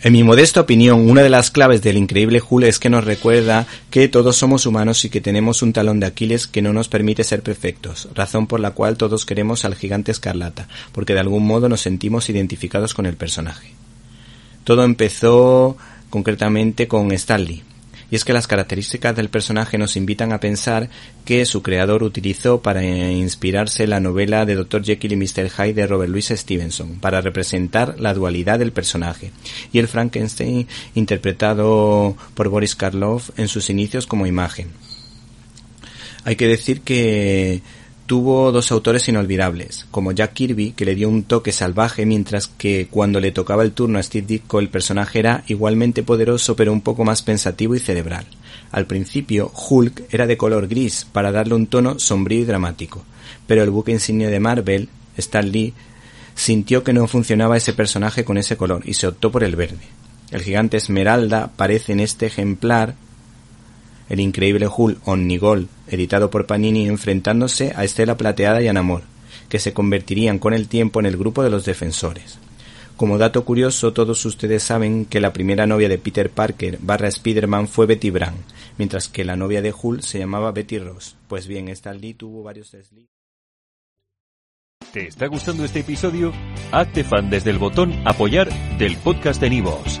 En mi modesta opinión, una de las claves del increíble Hulk es que nos recuerda que todos somos humanos y que tenemos un talón de Aquiles que no nos permite ser perfectos, razón por la cual todos queremos al gigante escarlata, porque de algún modo nos sentimos identificados con el personaje. Todo empezó concretamente con Stanley, y es que las características del personaje nos invitan a pensar que su creador utilizó para inspirarse la novela de Dr. Jekyll y Mr. Hyde de Robert Louis Stevenson, para representar la dualidad del personaje, y el Frankenstein interpretado por Boris Karloff en sus inicios como imagen. Hay que decir que tuvo dos autores inolvidables, como Jack Kirby, que le dio un toque salvaje, mientras que cuando le tocaba el turno a Steve Ditko el personaje era igualmente poderoso pero un poco más pensativo y cerebral. Al principio, Hulk era de color gris para darle un tono sombrío y dramático, pero el buque insignia de Marvel, Stan Lee, sintió que no funcionaba ese personaje con ese color y se optó por el verde. El gigante Esmeralda parece en este ejemplar el increíble Hulk Omnigol, editado por Panini, enfrentándose a Estela Plateada y Anamor, que se convertirían con el tiempo en el grupo de los defensores. Como dato curioso, todos ustedes saben que la primera novia de Peter Parker barra Spider-Man fue Betty Brown, mientras que la novia de Hulk se llamaba Betty Ross. Pues bien, Stan Lee tuvo varios ¿Te está gustando este episodio? Hazte fan desde el botón Apoyar del podcast de Nivos.